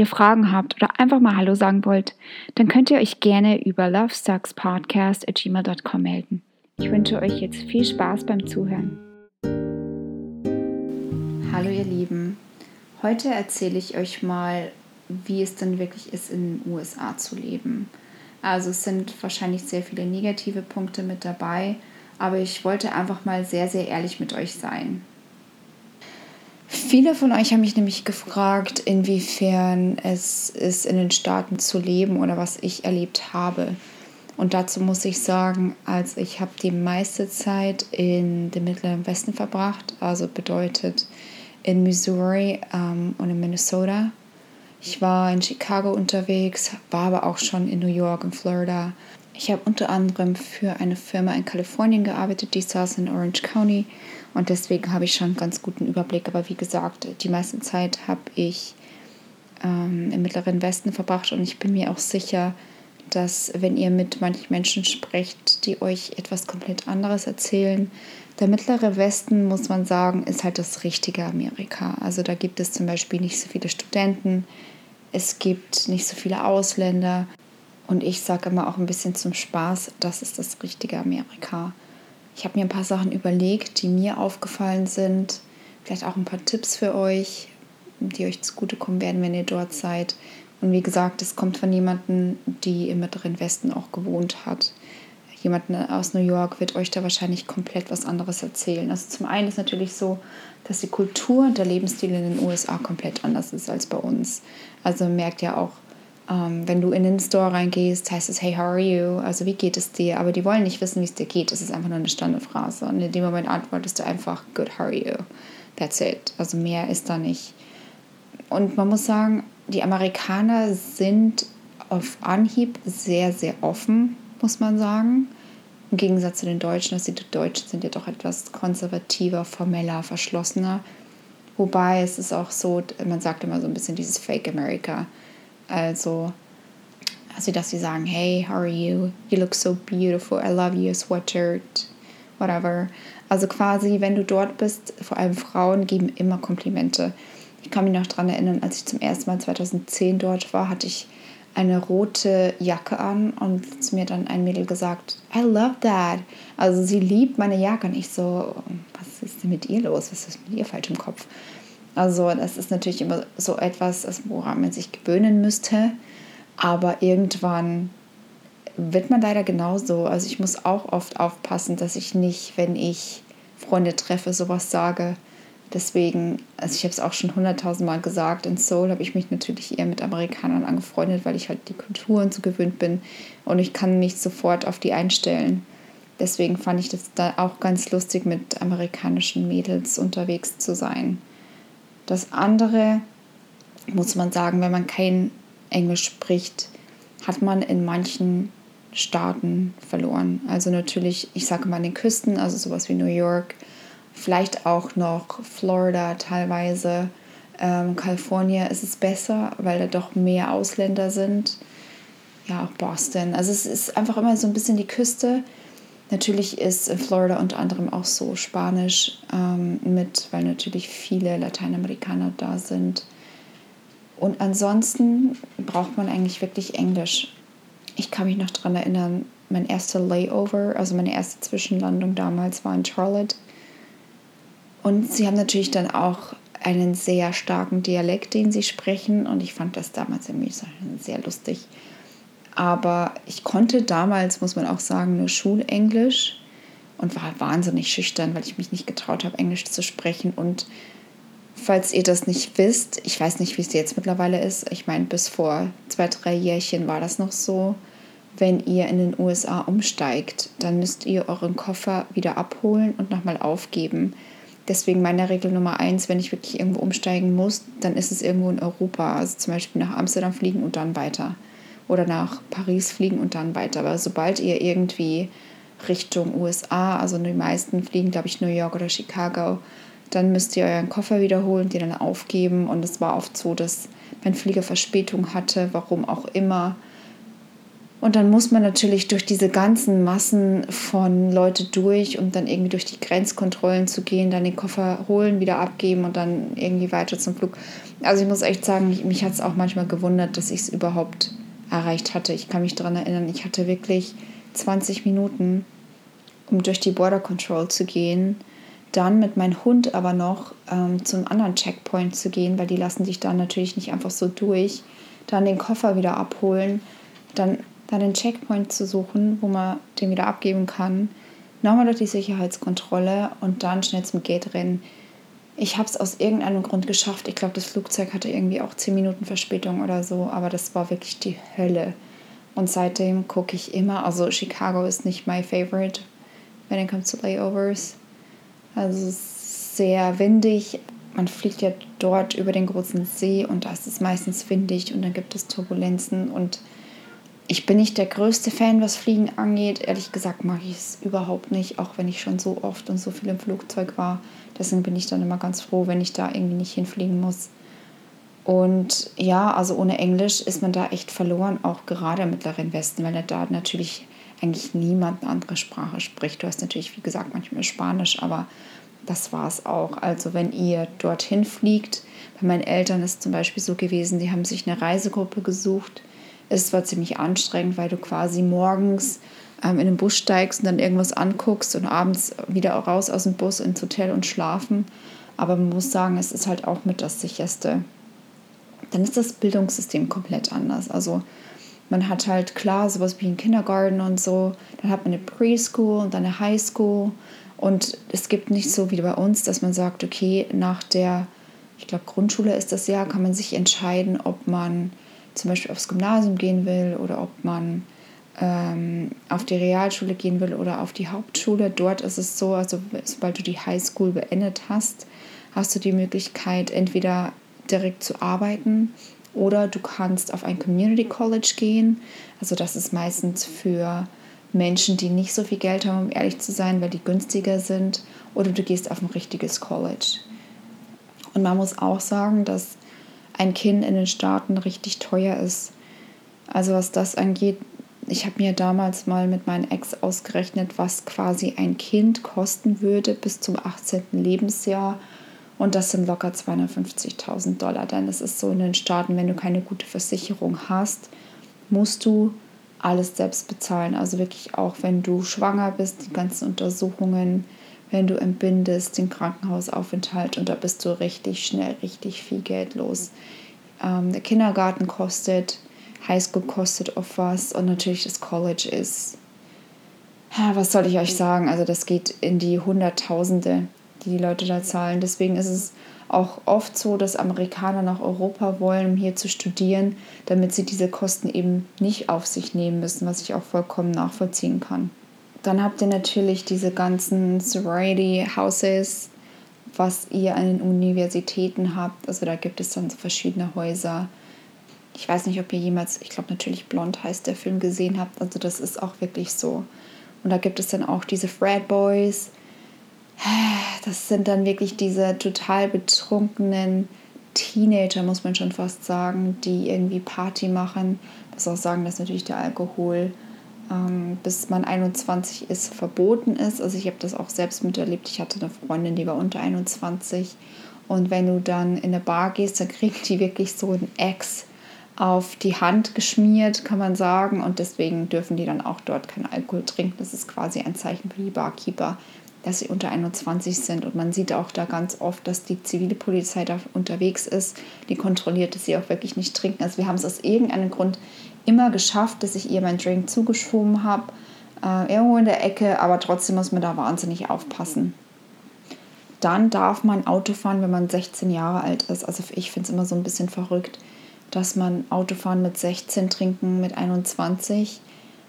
ihr Fragen habt oder einfach mal Hallo sagen wollt, dann könnt ihr euch gerne über lovesuckspodcast.gmail.com melden. Ich wünsche euch jetzt viel Spaß beim Zuhören. Hallo ihr Lieben, heute erzähle ich euch mal, wie es denn wirklich ist, in den USA zu leben. Also es sind wahrscheinlich sehr viele negative Punkte mit dabei, aber ich wollte einfach mal sehr, sehr ehrlich mit euch sein. Viele von euch haben mich nämlich gefragt, inwiefern es ist, in den Staaten zu leben oder was ich erlebt habe. Und dazu muss ich sagen, als ich habe die meiste Zeit in dem Mittleren Westen verbracht, also bedeutet in Missouri ähm, und in Minnesota. Ich war in Chicago unterwegs, war aber auch schon in New York und Florida. Ich habe unter anderem für eine Firma in Kalifornien gearbeitet, die saß in Orange County und deswegen habe ich schon einen ganz guten Überblick. Aber wie gesagt, die meiste Zeit habe ich ähm, im Mittleren Westen verbracht und ich bin mir auch sicher, dass wenn ihr mit manchen Menschen sprecht, die euch etwas komplett anderes erzählen, der Mittlere Westen, muss man sagen, ist halt das richtige Amerika. Also da gibt es zum Beispiel nicht so viele Studenten, es gibt nicht so viele Ausländer und ich sage immer auch ein bisschen zum Spaß, das ist das richtige Amerika. Ich habe mir ein paar Sachen überlegt, die mir aufgefallen sind. Vielleicht auch ein paar Tipps für euch, die euch zugutekommen werden, wenn ihr dort seid. Und wie gesagt, es kommt von jemandem, die im Mittleren Westen auch gewohnt hat. Jemand aus New York wird euch da wahrscheinlich komplett was anderes erzählen. Also zum einen ist natürlich so, dass die Kultur und der Lebensstil in den USA komplett anders ist als bei uns. Also merkt ja auch, ähm, wenn du in den Store reingehst, heißt es, hey, how are you? Also wie geht es dir? Aber die wollen nicht wissen, wie es dir geht. Das ist einfach nur eine Standardphrase. Und in dem Moment antwortest du einfach, good, how are you? That's it. Also mehr ist da nicht. Und man muss sagen, die Amerikaner sind auf Anhieb sehr, sehr offen, muss man sagen. Im Gegensatz zu den Deutschen, dass die Deutschen sind ja doch etwas konservativer, formeller, verschlossener. Wobei es ist auch so, man sagt immer so ein bisschen dieses Fake America. Also, also dass sie sagen, hey, how are you? You look so beautiful. I love your sweatshirt. Whatever. Also quasi, wenn du dort bist, vor allem Frauen geben immer Komplimente. Ich kann mich noch daran erinnern, als ich zum ersten Mal 2010 dort war, hatte ich eine rote Jacke an und mir dann ein Mädel gesagt, I love that. Also sie liebt meine Jacke und ich so, was ist denn mit ihr los? Was ist mit ihr falsch im Kopf? Also das ist natürlich immer so etwas, woran man sich gewöhnen müsste. Aber irgendwann wird man leider genauso. Also ich muss auch oft aufpassen, dass ich nicht, wenn ich Freunde treffe, sowas sage. Deswegen, also ich habe es auch schon hunderttausend Mal gesagt, in Seoul habe ich mich natürlich eher mit Amerikanern angefreundet, weil ich halt die Kulturen so gewöhnt bin und ich kann mich sofort auf die einstellen. Deswegen fand ich das da auch ganz lustig, mit amerikanischen Mädels unterwegs zu sein. Das andere muss man sagen, wenn man kein Englisch spricht, hat man in manchen Staaten verloren. Also natürlich, ich sage mal an den Küsten, also sowas wie New York, vielleicht auch noch Florida teilweise. Ähm, Kalifornien ist es besser, weil da doch mehr Ausländer sind. Ja, auch Boston. Also es ist einfach immer so ein bisschen die Küste. Natürlich ist Florida unter anderem auch so Spanisch ähm, mit, weil natürlich viele Lateinamerikaner da sind. Und ansonsten braucht man eigentlich wirklich Englisch. Ich kann mich noch daran erinnern, mein erster Layover, also meine erste Zwischenlandung damals war in Charlotte. Und sie haben natürlich dann auch einen sehr starken Dialekt, den sie sprechen. Und ich fand das damals irgendwie sehr lustig. Aber ich konnte damals, muss man auch sagen, nur Schulenglisch und war wahnsinnig schüchtern, weil ich mich nicht getraut habe, Englisch zu sprechen. Und falls ihr das nicht wisst, ich weiß nicht, wie es jetzt mittlerweile ist. Ich meine, bis vor zwei, drei Jährchen war das noch so. Wenn ihr in den USA umsteigt, dann müsst ihr euren Koffer wieder abholen und nochmal aufgeben. Deswegen meine Regel Nummer eins, wenn ich wirklich irgendwo umsteigen muss, dann ist es irgendwo in Europa. Also zum Beispiel nach Amsterdam fliegen und dann weiter. Oder nach Paris fliegen und dann weiter. Aber sobald ihr irgendwie Richtung USA, also die meisten fliegen, glaube ich, New York oder Chicago, dann müsst ihr euren Koffer wiederholen, den dann aufgeben. Und es war oft so, dass mein Flieger Verspätung hatte, warum auch immer. Und dann muss man natürlich durch diese ganzen Massen von Leute durch, um dann irgendwie durch die Grenzkontrollen zu gehen, dann den Koffer holen, wieder abgeben und dann irgendwie weiter zum Flug. Also ich muss echt sagen, mich hat es auch manchmal gewundert, dass ich es überhaupt erreicht hatte. Ich kann mich daran erinnern, ich hatte wirklich 20 Minuten, um durch die Border Control zu gehen. Dann mit meinem Hund aber noch ähm, zum anderen Checkpoint zu gehen, weil die lassen dich dann natürlich nicht einfach so durch. Dann den Koffer wieder abholen, dann dann den Checkpoint zu suchen, wo man den wieder abgeben kann, nochmal durch die Sicherheitskontrolle und dann schnell zum Gate rennen. Ich habe es aus irgendeinem Grund geschafft. Ich glaube, das Flugzeug hatte irgendwie auch 10 Minuten Verspätung oder so, aber das war wirklich die Hölle. Und seitdem gucke ich immer, also Chicago ist nicht my favorite, when it comes to layovers. Also es sehr windig. Man fliegt ja dort über den großen See und da ist es meistens windig und dann gibt es Turbulenzen und ich bin nicht der größte Fan, was Fliegen angeht. Ehrlich gesagt mag ich es überhaupt nicht, auch wenn ich schon so oft und so viel im Flugzeug war. Deswegen bin ich dann immer ganz froh, wenn ich da irgendwie nicht hinfliegen muss. Und ja, also ohne Englisch ist man da echt verloren, auch gerade im Mittleren Westen, weil da natürlich eigentlich niemand eine andere Sprache spricht. Du hast natürlich, wie gesagt, manchmal Spanisch, aber das war es auch. Also wenn ihr dorthin fliegt, bei meinen Eltern ist es zum Beispiel so gewesen, die haben sich eine Reisegruppe gesucht, es war ziemlich anstrengend, weil du quasi morgens ähm, in den Bus steigst und dann irgendwas anguckst und abends wieder raus aus dem Bus ins Hotel und schlafen. Aber man muss sagen, es ist halt auch mit das sicherste. Dann ist das Bildungssystem komplett anders. Also man hat halt klar sowas wie einen Kindergarten und so. Dann hat man eine Preschool und dann eine Highschool. Und es gibt nicht so wie bei uns, dass man sagt, okay, nach der, ich glaube, Grundschule ist das Jahr, kann man sich entscheiden, ob man zum Beispiel aufs Gymnasium gehen will oder ob man ähm, auf die Realschule gehen will oder auf die Hauptschule. Dort ist es so, also sobald du die Highschool beendet hast, hast du die Möglichkeit, entweder direkt zu arbeiten oder du kannst auf ein Community College gehen. Also das ist meistens für Menschen, die nicht so viel Geld haben, um ehrlich zu sein, weil die günstiger sind. Oder du gehst auf ein richtiges College. Und man muss auch sagen, dass ein Kind in den Staaten richtig teuer ist. Also was das angeht, ich habe mir damals mal mit meinem Ex ausgerechnet, was quasi ein Kind kosten würde bis zum 18. Lebensjahr. Und das sind locker 250.000 Dollar. Denn es ist so in den Staaten, wenn du keine gute Versicherung hast, musst du alles selbst bezahlen. Also wirklich auch, wenn du schwanger bist, die ganzen Untersuchungen, wenn du entbindest, den Krankenhausaufenthalt und da bist du richtig schnell, richtig viel Geld los. Ähm, der Kindergarten kostet, Highschool kostet oft was und natürlich das College ist, ja, was soll ich euch sagen, also das geht in die Hunderttausende, die die Leute da zahlen. Deswegen ist es auch oft so, dass Amerikaner nach Europa wollen, um hier zu studieren, damit sie diese Kosten eben nicht auf sich nehmen müssen, was ich auch vollkommen nachvollziehen kann. Dann habt ihr natürlich diese ganzen Sorority Houses, was ihr an den Universitäten habt. Also da gibt es dann so verschiedene Häuser. Ich weiß nicht, ob ihr jemals, ich glaube natürlich Blond heißt der Film gesehen habt. Also das ist auch wirklich so. Und da gibt es dann auch diese Frat Boys. Das sind dann wirklich diese total betrunkenen Teenager, muss man schon fast sagen, die irgendwie Party machen. Muss auch sagen, dass natürlich der Alkohol ähm, bis man 21 ist, verboten ist. Also ich habe das auch selbst miterlebt. Ich hatte eine Freundin, die war unter 21. Und wenn du dann in eine Bar gehst, dann kriegt die wirklich so ein Ex auf die Hand geschmiert, kann man sagen. Und deswegen dürfen die dann auch dort keinen Alkohol trinken. Das ist quasi ein Zeichen für die Barkeeper, dass sie unter 21 sind. Und man sieht auch da ganz oft, dass die zivile Polizei da unterwegs ist. Die kontrolliert, dass sie auch wirklich nicht trinken. Also wir haben es aus irgendeinem Grund immer geschafft, dass ich ihr meinen Drink zugeschoben habe. Äh, irgendwo in der Ecke, aber trotzdem muss man da wahnsinnig aufpassen. Dann darf man Auto fahren, wenn man 16 Jahre alt ist. Also ich finde es immer so ein bisschen verrückt, dass man Autofahren mit 16 trinken, mit 21.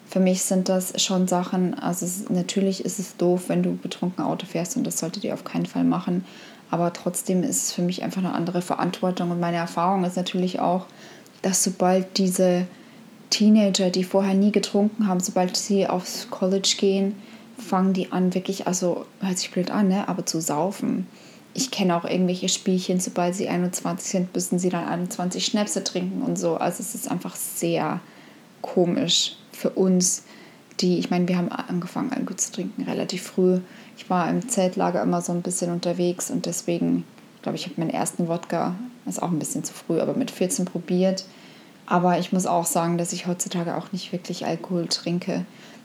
Für mich sind das schon Sachen, also es, natürlich ist es doof, wenn du betrunken Auto fährst und das solltet ihr auf keinen Fall machen. Aber trotzdem ist es für mich einfach eine andere Verantwortung und meine Erfahrung ist natürlich auch, dass sobald diese Teenager, die vorher nie getrunken haben, sobald sie aufs College gehen, fangen die an, wirklich, also hört sich blöd an, ne? aber zu saufen. Ich kenne auch irgendwelche Spielchen, sobald sie 21 sind, müssen sie dann 21 Schnäpse trinken und so. Also es ist einfach sehr komisch für uns, die, ich meine, wir haben angefangen, Alkohol zu trinken relativ früh. Ich war im Zeltlager immer so ein bisschen unterwegs und deswegen, glaube ich, habe meinen ersten Wodka, ist auch ein bisschen zu früh, aber mit 14 probiert. Aber ich muss auch sagen, dass ich heutzutage auch nicht wirklich Alkohol trinke.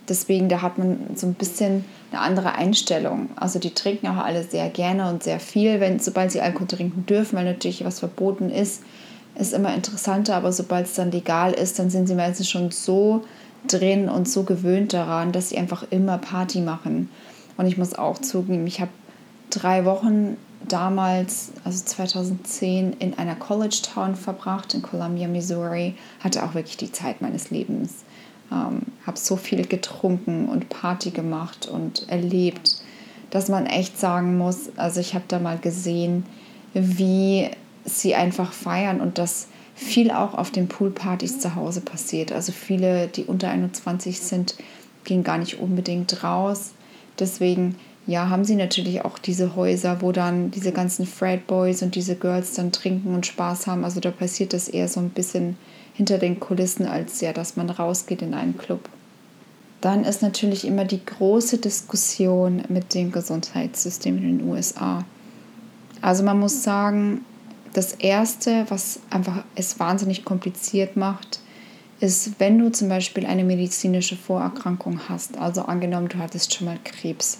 Deswegen, da hat man so ein bisschen eine andere Einstellung. Also die trinken auch alle sehr gerne und sehr viel, wenn, sobald sie Alkohol trinken dürfen, weil natürlich was verboten ist, ist immer interessanter. Aber sobald es dann legal ist, dann sind sie meistens schon so drin und so gewöhnt daran, dass sie einfach immer Party machen. Und ich muss auch zugeben, ich habe drei Wochen damals, also 2010, in einer College Town verbracht, in Columbia, Missouri. Hatte auch wirklich die Zeit meines Lebens. Ähm, habe so viel getrunken und Party gemacht und erlebt, dass man echt sagen muss, also ich habe da mal gesehen, wie sie einfach feiern und das viel auch auf den Poolpartys zu Hause passiert. Also viele, die unter 21 sind, gehen gar nicht unbedingt raus. Deswegen, ja, haben sie natürlich auch diese Häuser, wo dann diese ganzen Frat Boys und diese Girls dann trinken und Spaß haben. Also da passiert das eher so ein bisschen hinter den Kulissen, als ja, dass man rausgeht in einen Club. Dann ist natürlich immer die große Diskussion mit dem Gesundheitssystem in den USA. Also man muss sagen, das Erste, was einfach es wahnsinnig kompliziert macht, ist, wenn du zum Beispiel eine medizinische Vorerkrankung hast, also angenommen, du hattest schon mal Krebs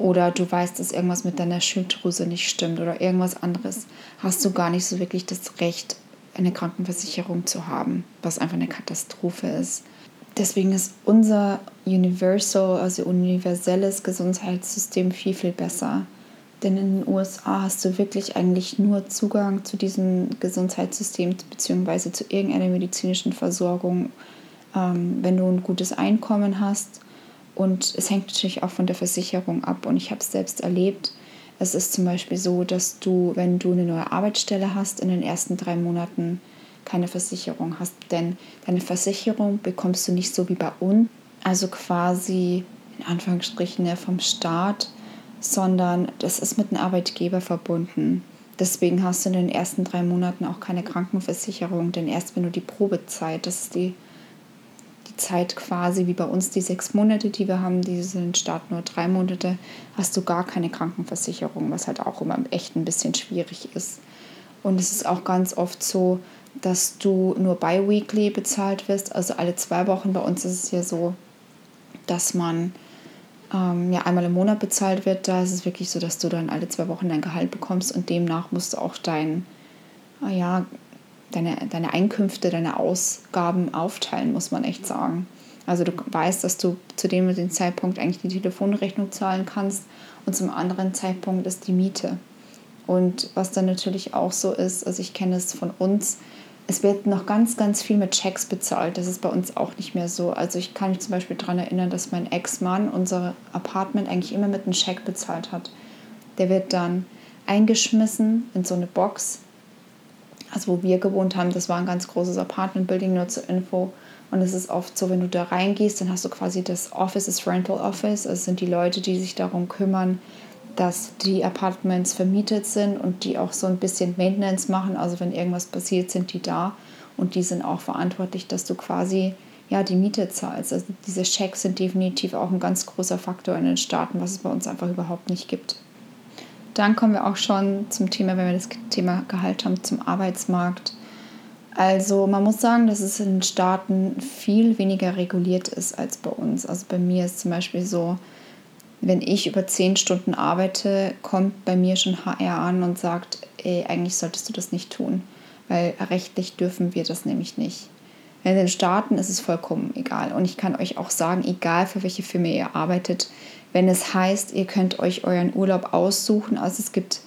oder du weißt, dass irgendwas mit deiner Schilddrüse nicht stimmt oder irgendwas anderes, hast du gar nicht so wirklich das Recht, eine Krankenversicherung zu haben, was einfach eine Katastrophe ist. Deswegen ist unser Universal, also universelles Gesundheitssystem viel, viel besser. Denn in den USA hast du wirklich eigentlich nur Zugang zu diesem Gesundheitssystem bzw. zu irgendeiner medizinischen Versorgung, ähm, wenn du ein gutes Einkommen hast. Und es hängt natürlich auch von der Versicherung ab. Und ich habe es selbst erlebt. Es ist zum Beispiel so, dass du, wenn du eine neue Arbeitsstelle hast, in den ersten drei Monaten keine Versicherung hast. Denn deine Versicherung bekommst du nicht so wie bei uns. Also quasi in Anführungsstrichen ne, vom Staat sondern das ist mit einem Arbeitgeber verbunden. Deswegen hast du in den ersten drei Monaten auch keine Krankenversicherung, denn erst wenn du die Probezeit, das ist die, die Zeit quasi wie bei uns die sechs Monate, die wir haben, die sind Start nur drei Monate, hast du gar keine Krankenversicherung, was halt auch immer echt ein bisschen schwierig ist. Und es ist auch ganz oft so, dass du nur bi-weekly bezahlt wirst, also alle zwei Wochen. Bei uns ist es ja so, dass man ähm, ja einmal im Monat bezahlt wird, da ist es wirklich so, dass du dann alle zwei Wochen dein Gehalt bekommst und demnach musst du auch dein, äh, ja, deine, deine Einkünfte, deine Ausgaben aufteilen, muss man echt sagen. Also du weißt, dass du zu dem und dem Zeitpunkt eigentlich die Telefonrechnung zahlen kannst und zum anderen Zeitpunkt ist die Miete. Und was dann natürlich auch so ist, also ich kenne es von uns, es wird noch ganz, ganz viel mit Checks bezahlt. Das ist bei uns auch nicht mehr so. Also ich kann mich zum Beispiel daran erinnern, dass mein Ex-Mann unser Apartment eigentlich immer mit einem Check bezahlt hat. Der wird dann eingeschmissen in so eine Box. Also wo wir gewohnt haben, das war ein ganz großes Apartment-Building, nur zur Info. Und es ist oft so, wenn du da reingehst, dann hast du quasi das Office, das Rental Office. Also sind die Leute, die sich darum kümmern, dass die Apartments vermietet sind und die auch so ein bisschen Maintenance machen. Also wenn irgendwas passiert, sind die da und die sind auch verantwortlich, dass du quasi ja, die Miete zahlst. Also diese Schecks sind definitiv auch ein ganz großer Faktor in den Staaten, was es bei uns einfach überhaupt nicht gibt. Dann kommen wir auch schon zum Thema, wenn wir das Thema Gehalt haben, zum Arbeitsmarkt. Also man muss sagen, dass es in Staaten viel weniger reguliert ist als bei uns. Also bei mir ist zum Beispiel so, wenn ich über zehn Stunden arbeite, kommt bei mir schon HR an und sagt, ey, eigentlich solltest du das nicht tun, weil rechtlich dürfen wir das nämlich nicht. In den Staaten ist es vollkommen egal. Und ich kann euch auch sagen, egal für welche Firma ihr arbeitet, wenn es heißt, ihr könnt euch euren Urlaub aussuchen, also es gibt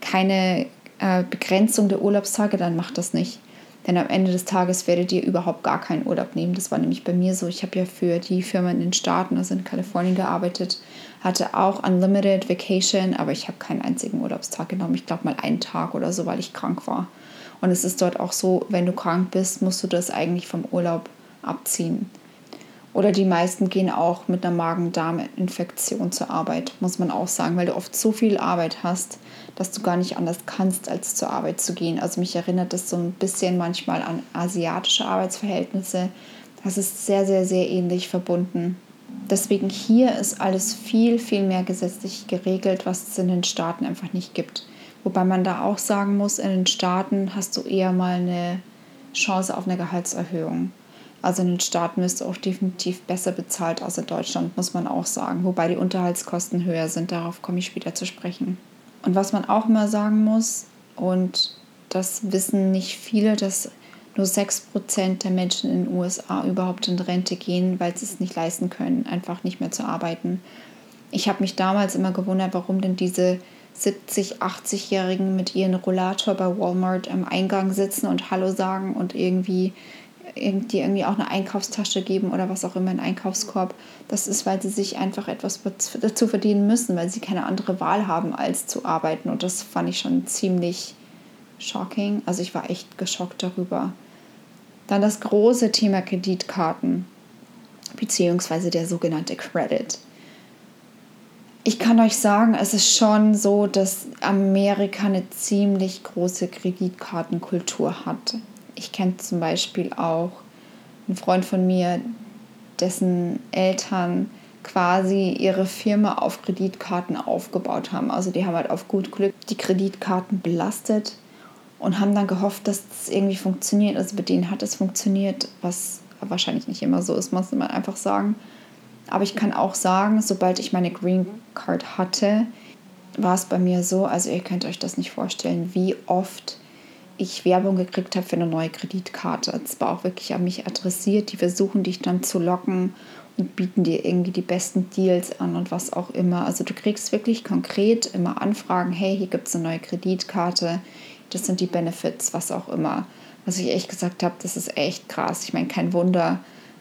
keine äh, Begrenzung der Urlaubstage, dann macht das nicht. Denn am Ende des Tages werdet ihr überhaupt gar keinen Urlaub nehmen. Das war nämlich bei mir so. Ich habe ja für die Firma in den Staaten, also in Kalifornien, gearbeitet, hatte auch Unlimited Vacation, aber ich habe keinen einzigen Urlaubstag genommen. Ich glaube mal einen Tag oder so, weil ich krank war. Und es ist dort auch so, wenn du krank bist, musst du das eigentlich vom Urlaub abziehen. Oder die meisten gehen auch mit einer Magen-Darm-Infektion zur Arbeit, muss man auch sagen, weil du oft so viel Arbeit hast, dass du gar nicht anders kannst, als zur Arbeit zu gehen. Also mich erinnert das so ein bisschen manchmal an asiatische Arbeitsverhältnisse. Das ist sehr, sehr, sehr ähnlich verbunden. Deswegen hier ist alles viel, viel mehr gesetzlich geregelt, was es in den Staaten einfach nicht gibt. Wobei man da auch sagen muss, in den Staaten hast du eher mal eine Chance auf eine Gehaltserhöhung. Also in den Staaten wirst du auch definitiv besser bezahlt als in Deutschland, muss man auch sagen. Wobei die Unterhaltskosten höher sind, darauf komme ich später zu sprechen. Und was man auch immer sagen muss, und das wissen nicht viele, dass nur 6% der Menschen in den USA überhaupt in Rente gehen, weil sie es nicht leisten können, einfach nicht mehr zu arbeiten. Ich habe mich damals immer gewundert, warum denn diese 70, 80-Jährigen mit ihren Rollator bei Walmart am Eingang sitzen und Hallo sagen und irgendwie die irgendwie auch eine Einkaufstasche geben oder was auch immer, einen Einkaufskorb. Das ist, weil sie sich einfach etwas dazu verdienen müssen, weil sie keine andere Wahl haben, als zu arbeiten. Und das fand ich schon ziemlich shocking. Also ich war echt geschockt darüber. Dann das große Thema Kreditkarten, beziehungsweise der sogenannte Credit. Ich kann euch sagen, es ist schon so, dass Amerika eine ziemlich große Kreditkartenkultur hat ich kenne zum Beispiel auch einen Freund von mir, dessen Eltern quasi ihre Firma auf Kreditkarten aufgebaut haben. Also die haben halt auf gut Glück die Kreditkarten belastet und haben dann gehofft, dass es irgendwie funktioniert. Also bei denen hat es funktioniert, was wahrscheinlich nicht immer so ist, muss man einfach sagen. Aber ich kann auch sagen, sobald ich meine Green Card hatte, war es bei mir so, also ihr könnt euch das nicht vorstellen, wie oft ich Werbung gekriegt habe für eine neue Kreditkarte. Es war auch wirklich an mich adressiert. Die versuchen dich dann zu locken und bieten dir irgendwie die besten Deals an und was auch immer. Also du kriegst wirklich konkret immer Anfragen, hey, hier gibt es eine neue Kreditkarte, das sind die Benefits, was auch immer. Was ich echt gesagt habe, das ist echt krass. Ich meine, kein Wunder,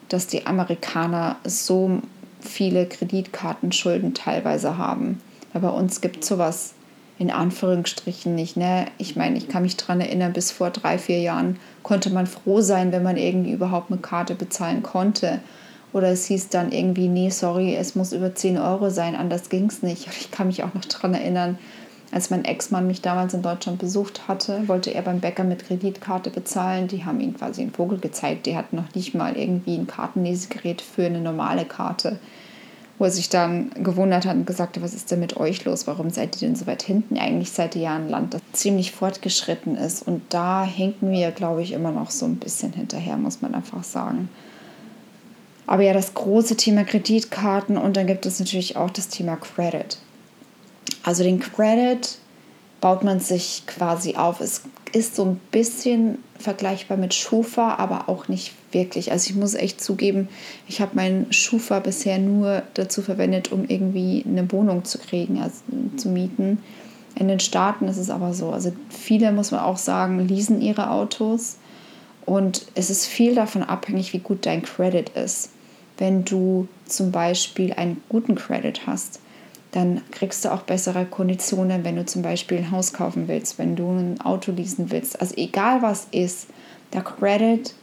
dass die Amerikaner so viele Kreditkartenschulden teilweise haben. Weil bei uns gibt es sowas in Anführungsstrichen nicht. Ne? Ich meine, ich kann mich daran erinnern, bis vor drei, vier Jahren konnte man froh sein, wenn man irgendwie überhaupt eine Karte bezahlen konnte. Oder es hieß dann irgendwie, nee, sorry, es muss über 10 Euro sein, anders ging es nicht. Ich kann mich auch noch daran erinnern, als mein Ex-Mann mich damals in Deutschland besucht hatte, wollte er beim Bäcker mit Kreditkarte bezahlen. Die haben ihm quasi einen Vogel gezeigt. Der hat noch nicht mal irgendwie ein Kartenlesegerät für eine normale Karte wo er sich dann gewundert hat und gesagt hat, was ist denn mit euch los? Warum seid ihr denn so weit hinten? Eigentlich seid ihr ja ein Land, das ziemlich fortgeschritten ist. Und da hinken wir, glaube ich, immer noch so ein bisschen hinterher, muss man einfach sagen. Aber ja, das große Thema Kreditkarten und dann gibt es natürlich auch das Thema Credit. Also den Credit baut man sich quasi auf. Es ist so ein bisschen vergleichbar mit Schufa, aber auch nicht wirklich. Also ich muss echt zugeben, ich habe meinen Schufa bisher nur dazu verwendet, um irgendwie eine Wohnung zu kriegen, also zu mieten. In den Staaten ist es aber so. Also viele, muss man auch sagen, leasen ihre Autos und es ist viel davon abhängig, wie gut dein Credit ist. Wenn du zum Beispiel einen guten Credit hast, dann kriegst du auch bessere Konditionen, wenn du zum Beispiel ein Haus kaufen willst, wenn du ein Auto leasen willst. Also egal was ist, der Credit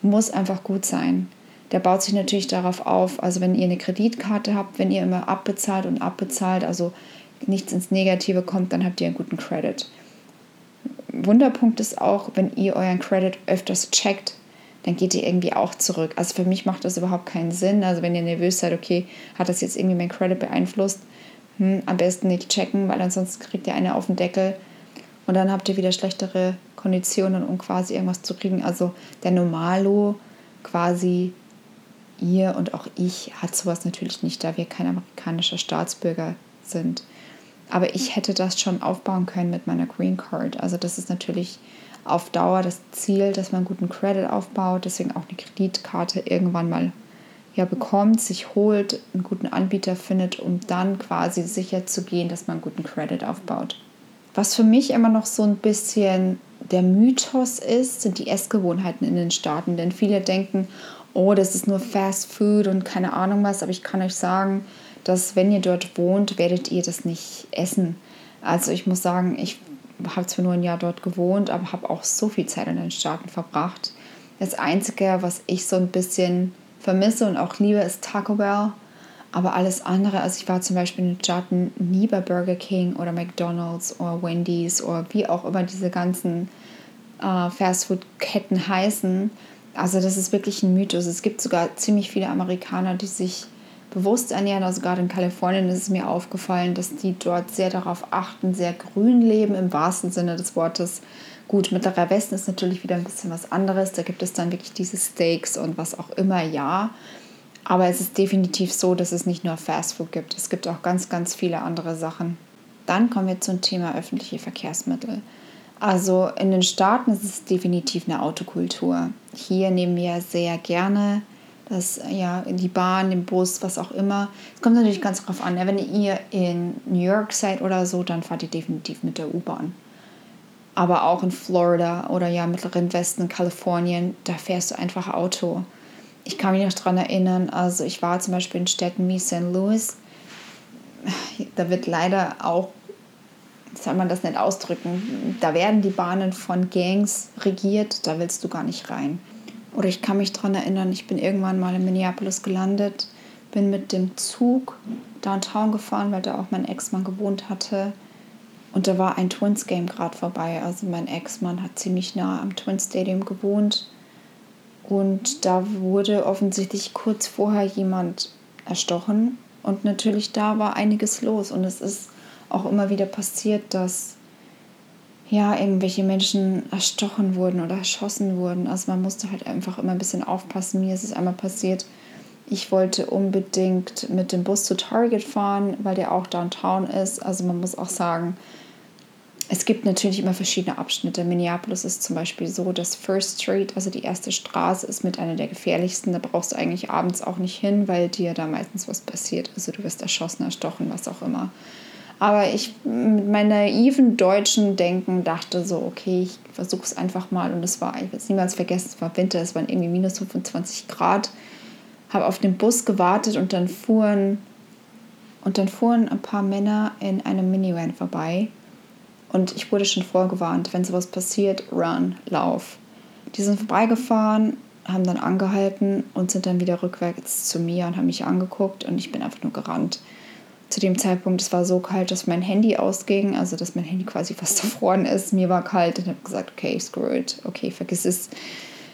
muss einfach gut sein. Der baut sich natürlich darauf auf, also wenn ihr eine Kreditkarte habt, wenn ihr immer abbezahlt und abbezahlt, also nichts ins Negative kommt, dann habt ihr einen guten Credit. Wunderpunkt ist auch, wenn ihr euren Credit öfters checkt, dann geht ihr irgendwie auch zurück. Also für mich macht das überhaupt keinen Sinn. Also wenn ihr nervös seid, okay, hat das jetzt irgendwie mein Credit beeinflusst, hm, am besten nicht checken, weil ansonsten kriegt ihr eine auf den Deckel und dann habt ihr wieder schlechtere Konditionen, um quasi irgendwas zu kriegen. Also der Normalo, quasi ihr und auch ich, hat sowas natürlich nicht, da wir kein amerikanischer Staatsbürger sind. Aber ich hätte das schon aufbauen können mit meiner Green Card. Also das ist natürlich auf Dauer das Ziel, dass man guten Credit aufbaut, deswegen auch eine Kreditkarte irgendwann mal ja bekommt, sich holt, einen guten Anbieter findet, um dann quasi sicher zu gehen, dass man guten Credit aufbaut. Was für mich immer noch so ein bisschen der Mythos ist, sind die Essgewohnheiten in den Staaten. Denn viele denken, oh, das ist nur Fast Food und keine Ahnung was. Aber ich kann euch sagen, dass wenn ihr dort wohnt, werdet ihr das nicht essen. Also ich muss sagen, ich habe zwar nur ein Jahr dort gewohnt, aber habe auch so viel Zeit in den Staaten verbracht Das Einzige, was ich so ein bisschen vermisse und auch liebe, ist Taco Bell. Aber alles andere, also ich war zum Beispiel in Jutton nie bei Burger King oder McDonald's oder Wendy's oder wie auch immer diese ganzen äh, Fastfood-Ketten heißen. Also das ist wirklich ein Mythos. Es gibt sogar ziemlich viele Amerikaner, die sich bewusst ernähren. Also gerade in Kalifornien ist es mir aufgefallen, dass die dort sehr darauf achten, sehr grün leben im wahrsten Sinne des Wortes. Gut, Mittlerer Westen ist natürlich wieder ein bisschen was anderes. Da gibt es dann wirklich diese Steaks und was auch immer, ja. Aber es ist definitiv so, dass es nicht nur Fastfood gibt. Es gibt auch ganz, ganz viele andere Sachen. Dann kommen wir zum Thema öffentliche Verkehrsmittel. Also in den Staaten ist es definitiv eine Autokultur. Hier nehmen wir sehr gerne das, ja, die Bahn, den Bus, was auch immer. Es kommt natürlich ganz drauf an. Wenn ihr in New York seid oder so, dann fahrt ihr definitiv mit der U-Bahn. Aber auch in Florida oder ja, mittleren Westen, Kalifornien, da fährst du einfach Auto ich kann mich noch daran erinnern, also ich war zum Beispiel in Städten wie St. Louis. Da wird leider auch, soll man das nicht ausdrücken, da werden die Bahnen von Gangs regiert, da willst du gar nicht rein. Oder ich kann mich daran erinnern, ich bin irgendwann mal in Minneapolis gelandet, bin mit dem Zug downtown gefahren, weil da auch mein Ex-Mann gewohnt hatte. Und da war ein Twins Game gerade vorbei. Also mein Ex-Mann hat ziemlich nah am Twins Stadium gewohnt. Und da wurde offensichtlich kurz vorher jemand erstochen. Und natürlich da war einiges los. Und es ist auch immer wieder passiert, dass ja, irgendwelche Menschen erstochen wurden oder erschossen wurden. Also man musste halt einfach immer ein bisschen aufpassen. Mir ist es einmal passiert, ich wollte unbedingt mit dem Bus zu Target fahren, weil der auch downtown ist. Also man muss auch sagen, es gibt natürlich immer verschiedene Abschnitte. Minneapolis ist zum Beispiel so, dass First Street, also die erste Straße, ist mit einer der gefährlichsten. Da brauchst du eigentlich abends auch nicht hin, weil dir da meistens was passiert. Also du wirst erschossen, erstochen, was auch immer. Aber ich mit meinem naiven deutschen Denken dachte so, okay, ich versuche es einfach mal. Und es war, ich werde es niemals vergessen, es war Winter, es waren irgendwie minus 25 Grad. Habe auf den Bus gewartet und dann fuhren und dann fuhren ein paar Männer in einem Minivan vorbei und ich wurde schon vorgewarnt, wenn sowas passiert, run, lauf. Die sind vorbeigefahren, haben dann angehalten und sind dann wieder rückwärts zu mir und haben mich angeguckt und ich bin einfach nur gerannt. Zu dem Zeitpunkt, es war so kalt, dass mein Handy ausging, also dass mein Handy quasi fast erfroren ist. Mir war kalt und habe gesagt, okay, screw it, okay, vergiss es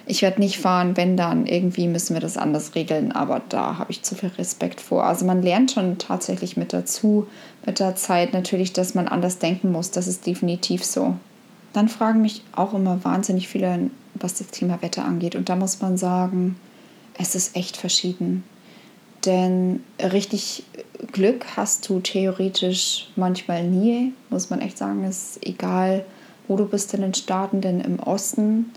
ich werde nicht fahren, wenn dann, irgendwie müssen wir das anders regeln, aber da habe ich zu viel Respekt vor. Also man lernt schon tatsächlich mit dazu, mit der Zeit natürlich, dass man anders denken muss, das ist definitiv so. Dann fragen mich auch immer wahnsinnig viele, was das Thema Wetter angeht und da muss man sagen, es ist echt verschieden. Denn richtig Glück hast du theoretisch manchmal nie, muss man echt sagen. Es ist egal, wo du bist in den Staaten, denn im Osten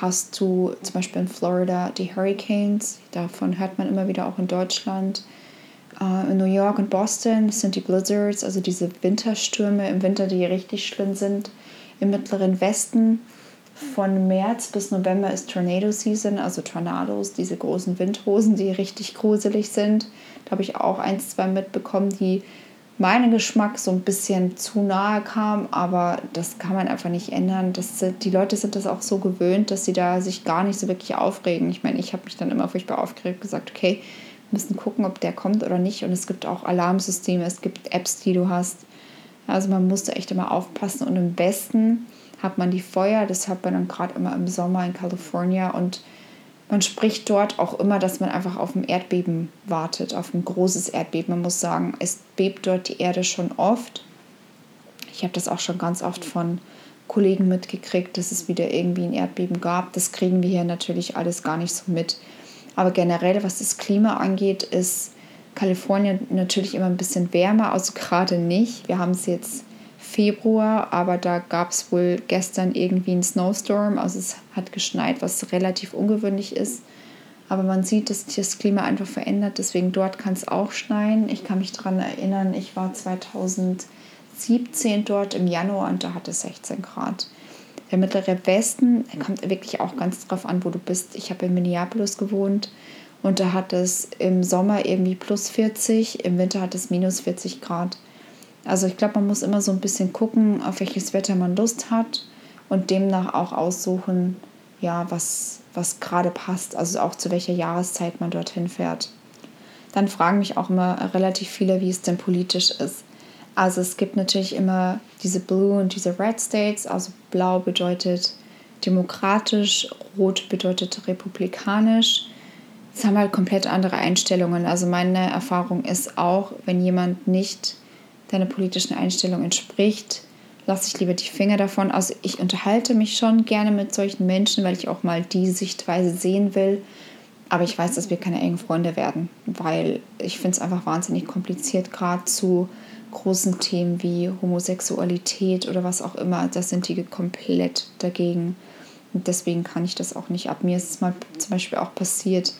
hast du zum Beispiel in Florida die Hurricanes, davon hört man immer wieder auch in Deutschland. Äh, in New York und Boston sind die Blizzards, also diese Winterstürme im Winter, die richtig schlimm sind. Im mittleren Westen von März bis November ist Tornado Season, also Tornados, diese großen Windhosen, die richtig gruselig sind. Da habe ich auch eins, zwei mitbekommen, die meinem Geschmack so ein bisschen zu nahe kam, aber das kann man einfach nicht ändern. Das, die Leute sind das auch so gewöhnt, dass sie da sich gar nicht so wirklich aufregen. Ich meine, ich habe mich dann immer furchtbar aufgeregt und gesagt, okay, wir müssen gucken, ob der kommt oder nicht. Und es gibt auch Alarmsysteme, es gibt Apps, die du hast. Also man musste echt immer aufpassen. Und im Westen hat man die Feuer, das hat man dann gerade immer im Sommer in Kalifornien und man spricht dort auch immer, dass man einfach auf ein Erdbeben wartet, auf ein großes Erdbeben. Man muss sagen, es bebt dort die Erde schon oft. Ich habe das auch schon ganz oft von Kollegen mitgekriegt, dass es wieder irgendwie ein Erdbeben gab. Das kriegen wir hier natürlich alles gar nicht so mit. Aber generell, was das Klima angeht, ist Kalifornien natürlich immer ein bisschen wärmer, also gerade nicht. Wir haben es jetzt Februar, aber da gab es wohl gestern irgendwie einen Snowstorm. Also es hat geschneit, was relativ ungewöhnlich ist. Aber man sieht, dass sich das Klima einfach verändert. Deswegen dort kann es auch schneien. Ich kann mich daran erinnern, ich war 2017 dort im Januar und da hatte es 16 Grad. Der mittlere Westen kommt wirklich auch ganz drauf an, wo du bist. Ich habe in Minneapolis gewohnt und da hat es im Sommer irgendwie plus 40, im Winter hat es minus 40 Grad. Also ich glaube, man muss immer so ein bisschen gucken, auf welches Wetter man Lust hat und demnach auch aussuchen, ja, was, was gerade passt, also auch zu welcher Jahreszeit man dorthin fährt. Dann fragen mich auch immer relativ viele, wie es denn politisch ist. Also es gibt natürlich immer diese Blue und diese Red States. Also blau bedeutet demokratisch, rot bedeutet republikanisch. Es haben halt komplett andere Einstellungen. Also meine Erfahrung ist auch, wenn jemand nicht deiner politischen Einstellung entspricht, lasse ich lieber die Finger davon. Also ich unterhalte mich schon gerne mit solchen Menschen, weil ich auch mal die Sichtweise sehen will. Aber ich weiß, dass wir keine engen Freunde werden, weil ich finde es einfach wahnsinnig kompliziert, gerade zu großen Themen wie Homosexualität oder was auch immer. Da sind die komplett dagegen. Und deswegen kann ich das auch nicht ab. Mir ist es mal zum Beispiel auch passiert,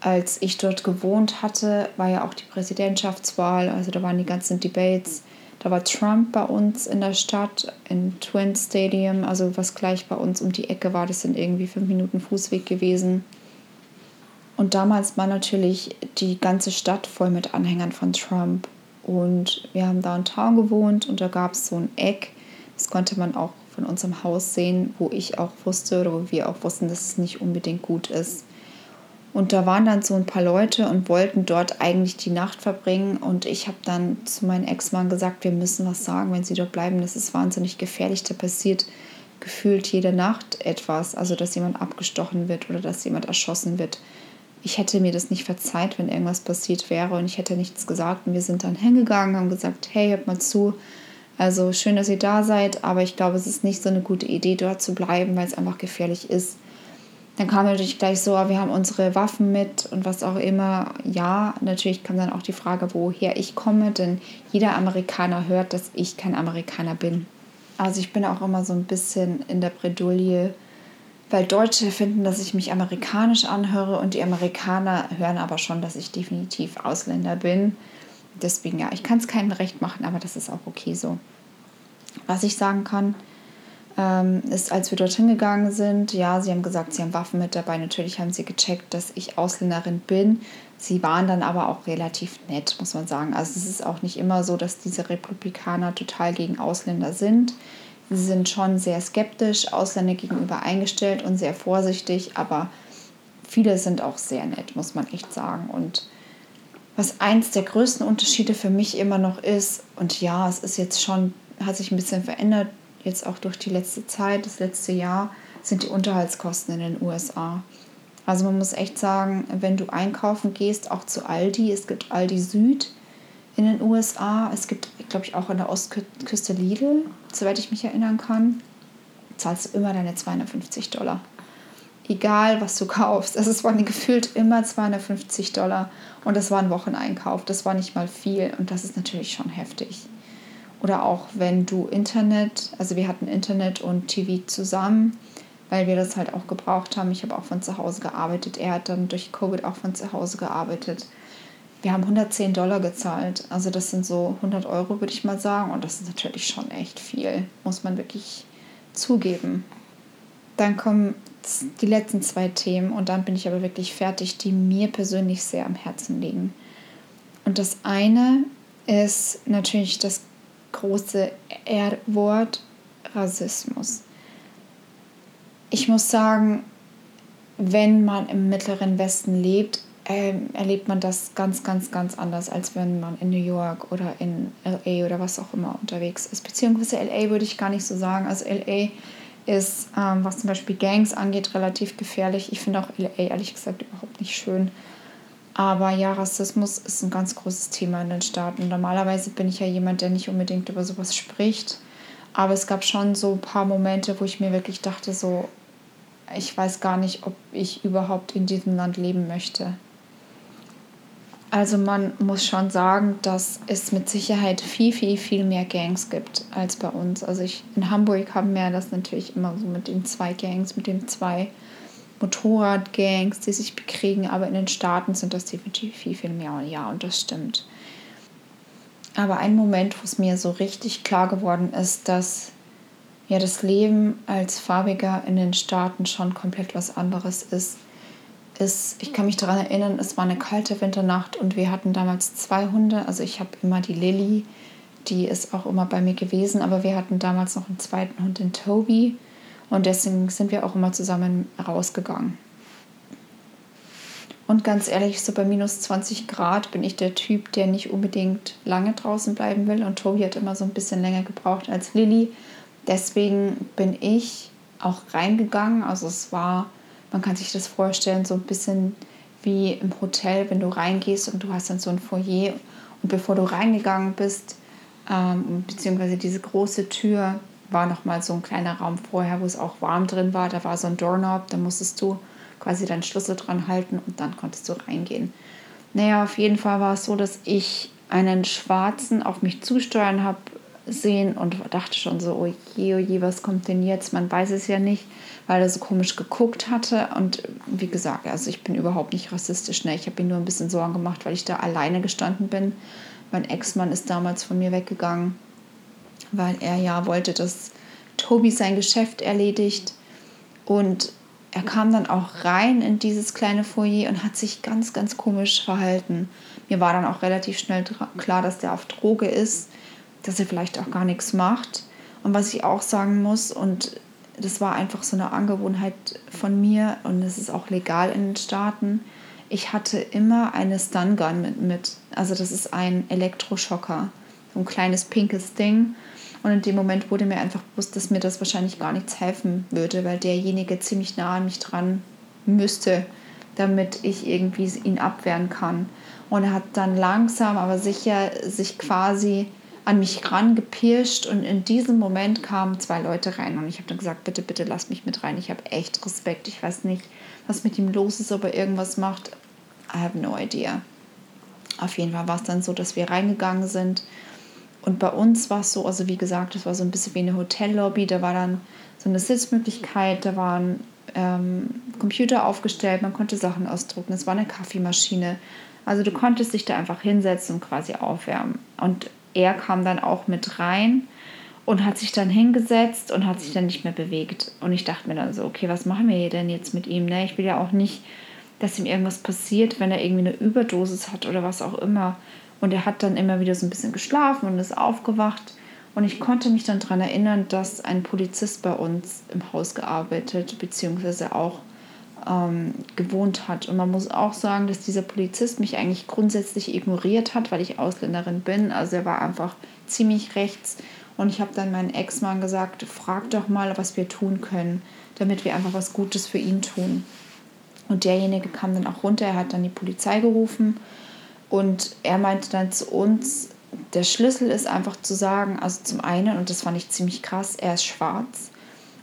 als ich dort gewohnt hatte, war ja auch die Präsidentschaftswahl, also da waren die ganzen Debates. Da war Trump bei uns in der Stadt, in Twin Stadium, also was gleich bei uns um die Ecke war. Das sind irgendwie fünf Minuten Fußweg gewesen. Und damals war natürlich die ganze Stadt voll mit Anhängern von Trump. Und wir haben downtown gewohnt und da gab es so ein Eck, das konnte man auch von unserem Haus sehen, wo ich auch wusste oder wo wir auch wussten, dass es nicht unbedingt gut ist. Und da waren dann so ein paar Leute und wollten dort eigentlich die Nacht verbringen. Und ich habe dann zu meinem Ex-Mann gesagt, wir müssen was sagen, wenn sie dort bleiben. Das ist wahnsinnig gefährlich. Da passiert gefühlt jede Nacht etwas. Also, dass jemand abgestochen wird oder dass jemand erschossen wird. Ich hätte mir das nicht verzeiht, wenn irgendwas passiert wäre und ich hätte nichts gesagt. Und wir sind dann hingegangen, haben gesagt, hey, hört mal zu. Also schön, dass ihr da seid, aber ich glaube, es ist nicht so eine gute Idee, dort zu bleiben, weil es einfach gefährlich ist. Dann kam natürlich gleich so, wir haben unsere Waffen mit und was auch immer. Ja, natürlich kam dann auch die Frage, woher ich komme, denn jeder Amerikaner hört, dass ich kein Amerikaner bin. Also ich bin auch immer so ein bisschen in der Bredouille, weil Deutsche finden, dass ich mich amerikanisch anhöre und die Amerikaner hören aber schon, dass ich definitiv Ausländer bin. Deswegen ja, ich kann es keinem recht machen, aber das ist auch okay so. Was ich sagen kann, ähm, ist, als wir dorthin gegangen sind, ja, sie haben gesagt, sie haben Waffen mit dabei. Natürlich haben sie gecheckt, dass ich Ausländerin bin. Sie waren dann aber auch relativ nett, muss man sagen. Also es ist auch nicht immer so, dass diese Republikaner total gegen Ausländer sind. Sie sind schon sehr skeptisch Ausländer gegenüber eingestellt und sehr vorsichtig, aber viele sind auch sehr nett, muss man echt sagen. Und was eins der größten Unterschiede für mich immer noch ist, und ja, es ist jetzt schon, hat sich ein bisschen verändert jetzt auch durch die letzte Zeit, das letzte Jahr, sind die Unterhaltskosten in den USA. Also man muss echt sagen, wenn du einkaufen gehst, auch zu Aldi, es gibt Aldi Süd in den USA, es gibt, glaube ich, auch an der Ostküste Lidl, soweit ich mich erinnern kann, zahlst du immer deine 250 Dollar. Egal, was du kaufst. Es waren gefühlt immer 250 Dollar und das war ein Wocheneinkauf. Das war nicht mal viel und das ist natürlich schon heftig. Oder auch wenn du Internet, also wir hatten Internet und TV zusammen, weil wir das halt auch gebraucht haben. Ich habe auch von zu Hause gearbeitet. Er hat dann durch Covid auch von zu Hause gearbeitet. Wir haben 110 Dollar gezahlt. Also das sind so 100 Euro, würde ich mal sagen. Und das ist natürlich schon echt viel, muss man wirklich zugeben. Dann kommen die letzten zwei Themen und dann bin ich aber wirklich fertig, die mir persönlich sehr am Herzen liegen. Und das eine ist natürlich das große R-Wort Rassismus. Ich muss sagen, wenn man im mittleren Westen lebt, äh, erlebt man das ganz, ganz, ganz anders, als wenn man in New York oder in LA oder was auch immer unterwegs ist. Beziehungsweise LA würde ich gar nicht so sagen. Also LA ist, ähm, was zum Beispiel Gangs angeht, relativ gefährlich. Ich finde auch LA ehrlich gesagt überhaupt nicht schön. Aber ja, Rassismus ist ein ganz großes Thema in den Staaten. Normalerweise bin ich ja jemand, der nicht unbedingt über sowas spricht. Aber es gab schon so ein paar Momente, wo ich mir wirklich dachte, so, ich weiß gar nicht, ob ich überhaupt in diesem Land leben möchte. Also man muss schon sagen, dass es mit Sicherheit viel, viel, viel mehr Gangs gibt als bei uns. Also ich, in Hamburg haben wir das natürlich immer so mit den zwei Gangs, mit den zwei Motorradgangs, die sich bekriegen, aber in den Staaten sind das definitiv viel, viel mehr. Und ja, und das stimmt. Aber ein Moment, wo es mir so richtig klar geworden ist, dass ja das Leben als Farbiger in den Staaten schon komplett was anderes ist, ist, ich kann mich daran erinnern, es war eine kalte Winternacht und wir hatten damals zwei Hunde. Also ich habe immer die Lilly, die ist auch immer bei mir gewesen, aber wir hatten damals noch einen zweiten Hund, den Toby. Und deswegen sind wir auch immer zusammen rausgegangen. Und ganz ehrlich, so bei minus 20 Grad bin ich der Typ, der nicht unbedingt lange draußen bleiben will. Und Tobi hat immer so ein bisschen länger gebraucht als Lilly. Deswegen bin ich auch reingegangen. Also es war, man kann sich das vorstellen, so ein bisschen wie im Hotel, wenn du reingehst und du hast dann so ein Foyer. Und bevor du reingegangen bist, ähm, beziehungsweise diese große Tür, war nochmal so ein kleiner Raum vorher, wo es auch warm drin war. Da war so ein Doorknob, da musstest du quasi deinen Schlüssel dran halten und dann konntest du reingehen. Naja, auf jeden Fall war es so, dass ich einen Schwarzen auf mich zusteuern habe sehen und dachte schon so, oh je, oh was kommt denn jetzt? Man weiß es ja nicht, weil er so komisch geguckt hatte. Und wie gesagt, also ich bin überhaupt nicht rassistisch. Ne? Ich habe ihm nur ein bisschen Sorgen gemacht, weil ich da alleine gestanden bin. Mein Ex-Mann ist damals von mir weggegangen, weil er ja wollte, dass Tobi sein Geschäft erledigt. Und er kam dann auch rein in dieses kleine Foyer und hat sich ganz, ganz komisch verhalten. Mir war dann auch relativ schnell klar, dass der auf Droge ist, dass er vielleicht auch gar nichts macht. Und was ich auch sagen muss, und das war einfach so eine Angewohnheit von mir, und es ist auch legal in den Staaten, ich hatte immer eine Stun Gun mit, mit. Also das ist ein Elektroschocker, so ein kleines pinkes Ding. Und in dem Moment wurde mir einfach bewusst, dass mir das wahrscheinlich gar nichts helfen würde, weil derjenige ziemlich nah an mich dran müsste, damit ich irgendwie ihn abwehren kann. Und er hat dann langsam, aber sicher sich quasi an mich rangepirscht und in diesem Moment kamen zwei Leute rein und ich habe dann gesagt, bitte, bitte lass mich mit rein. Ich habe echt Respekt. Ich weiß nicht, was mit ihm los ist, ob er irgendwas macht. I have no idea. Auf jeden Fall war es dann so, dass wir reingegangen sind und bei uns war es so, also wie gesagt, das war so ein bisschen wie eine Hotellobby. Da war dann so eine Sitzmöglichkeit, da waren ähm, Computer aufgestellt, man konnte Sachen ausdrucken, es war eine Kaffeemaschine. Also du konntest dich da einfach hinsetzen und quasi aufwärmen. Und er kam dann auch mit rein und hat sich dann hingesetzt und hat sich dann nicht mehr bewegt. Und ich dachte mir dann so, okay, was machen wir denn jetzt mit ihm? Ne? Ich will ja auch nicht, dass ihm irgendwas passiert, wenn er irgendwie eine Überdosis hat oder was auch immer. Und er hat dann immer wieder so ein bisschen geschlafen und ist aufgewacht. Und ich konnte mich dann daran erinnern, dass ein Polizist bei uns im Haus gearbeitet bzw. auch ähm, gewohnt hat. Und man muss auch sagen, dass dieser Polizist mich eigentlich grundsätzlich ignoriert hat, weil ich Ausländerin bin. Also er war einfach ziemlich rechts. Und ich habe dann meinen Ex-Mann gesagt, frag doch mal, was wir tun können, damit wir einfach was Gutes für ihn tun. Und derjenige kam dann auch runter, er hat dann die Polizei gerufen und er meinte dann zu uns, der Schlüssel ist einfach zu sagen, also zum einen, und das fand ich ziemlich krass, er ist schwarz.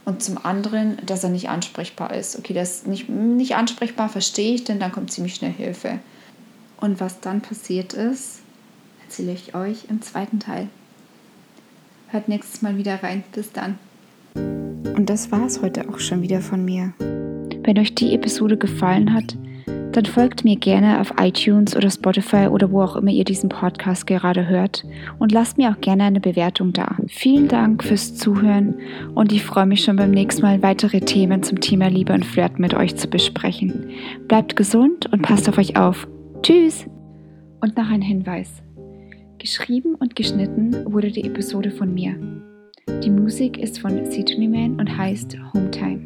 Und zum anderen, dass er nicht ansprechbar ist. Okay, das ist nicht, nicht ansprechbar, verstehe ich, denn dann kommt ziemlich schnell Hilfe. Und was dann passiert ist, erzähle ich euch im zweiten Teil. Hört nächstes Mal wieder rein. Bis dann. Und das war es heute auch schon wieder von mir. Wenn euch die Episode gefallen hat, dann folgt mir gerne auf iTunes oder Spotify oder wo auch immer ihr diesen Podcast gerade hört und lasst mir auch gerne eine Bewertung da. Vielen Dank fürs Zuhören und ich freue mich schon beim nächsten Mal weitere Themen zum Thema Liebe und Flirt mit euch zu besprechen. Bleibt gesund und passt auf euch auf. Tschüss! Und noch ein Hinweis. Geschrieben und geschnitten wurde die Episode von mir. Die Musik ist von Sidney Man und heißt Hometime.